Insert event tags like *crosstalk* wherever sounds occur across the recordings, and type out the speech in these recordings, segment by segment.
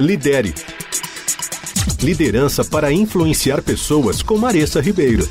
Lidere. Liderança para influenciar pessoas com Maressa Ribeiro.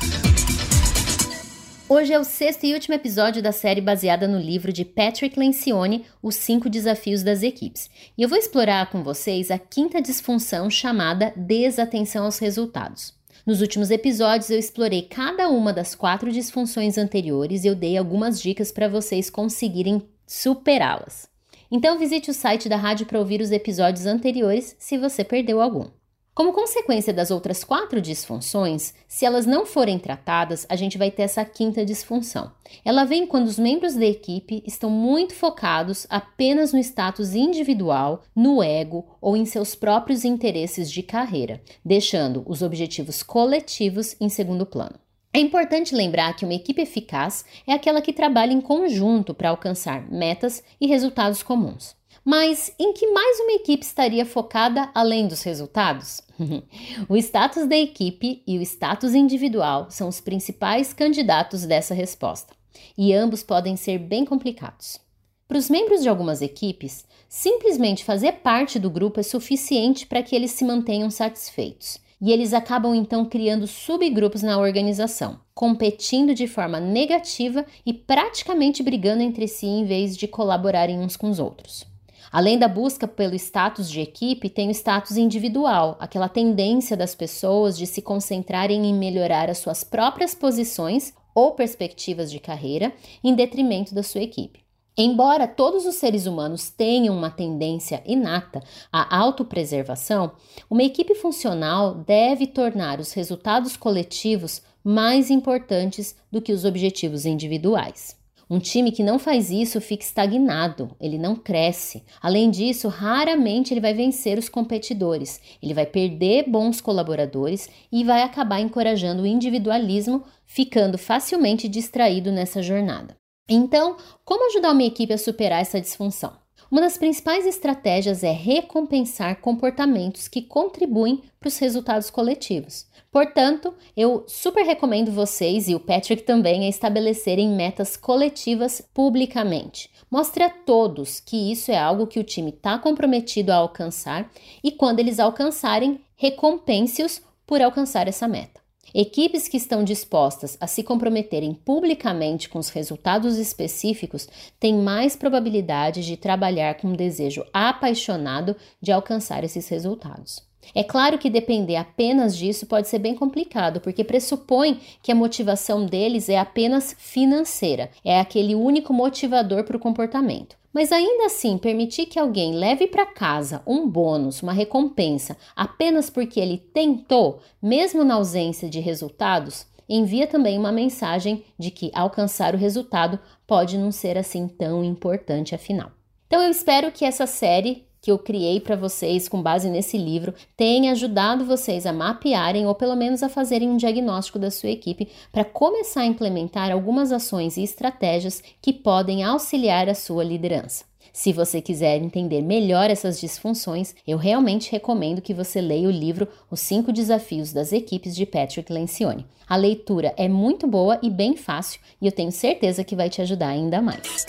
Hoje é o sexto e último episódio da série baseada no livro de Patrick Lencioni, Os Cinco Desafios das Equipes. E eu vou explorar com vocês a quinta disfunção chamada desatenção aos resultados. Nos últimos episódios eu explorei cada uma das quatro disfunções anteriores e eu dei algumas dicas para vocês conseguirem superá-las. Então visite o site da rádio para ouvir os episódios anteriores se você perdeu algum. Como consequência das outras quatro disfunções, se elas não forem tratadas, a gente vai ter essa quinta disfunção. Ela vem quando os membros da equipe estão muito focados apenas no status individual, no ego ou em seus próprios interesses de carreira, deixando os objetivos coletivos em segundo plano. É importante lembrar que uma equipe eficaz é aquela que trabalha em conjunto para alcançar metas e resultados comuns. Mas em que mais uma equipe estaria focada além dos resultados? *laughs* o status da equipe e o status individual são os principais candidatos dessa resposta, e ambos podem ser bem complicados. Para os membros de algumas equipes, simplesmente fazer parte do grupo é suficiente para que eles se mantenham satisfeitos. E eles acabam então criando subgrupos na organização, competindo de forma negativa e praticamente brigando entre si em vez de colaborarem uns com os outros. Além da busca pelo status de equipe, tem o status individual, aquela tendência das pessoas de se concentrarem em melhorar as suas próprias posições ou perspectivas de carreira em detrimento da sua equipe. Embora todos os seres humanos tenham uma tendência inata à autopreservação, uma equipe funcional deve tornar os resultados coletivos mais importantes do que os objetivos individuais. Um time que não faz isso fica estagnado, ele não cresce. Além disso, raramente ele vai vencer os competidores, ele vai perder bons colaboradores e vai acabar encorajando o individualismo, ficando facilmente distraído nessa jornada. Então, como ajudar uma equipe a superar essa disfunção? Uma das principais estratégias é recompensar comportamentos que contribuem para os resultados coletivos. Portanto, eu super recomendo vocês e o Patrick também a estabelecerem metas coletivas publicamente. Mostre a todos que isso é algo que o time está comprometido a alcançar e quando eles alcançarem, recompense-os por alcançar essa meta. Equipes que estão dispostas a se comprometerem publicamente com os resultados específicos têm mais probabilidade de trabalhar com um desejo apaixonado de alcançar esses resultados. É claro que depender apenas disso pode ser bem complicado, porque pressupõe que a motivação deles é apenas financeira, é aquele único motivador para o comportamento. Mas ainda assim, permitir que alguém leve para casa um bônus, uma recompensa, apenas porque ele tentou, mesmo na ausência de resultados, envia também uma mensagem de que alcançar o resultado pode não ser assim tão importante afinal. Então eu espero que essa série que eu criei para vocês com base nesse livro tenha ajudado vocês a mapearem ou pelo menos a fazerem um diagnóstico da sua equipe para começar a implementar algumas ações e estratégias que podem auxiliar a sua liderança. Se você quiser entender melhor essas disfunções, eu realmente recomendo que você leia o livro Os Cinco Desafios das Equipes de Patrick Lencioni. A leitura é muito boa e bem fácil e eu tenho certeza que vai te ajudar ainda mais.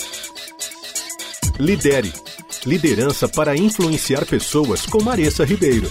Lidere Liderança para influenciar pessoas com Maressa Ribeiro.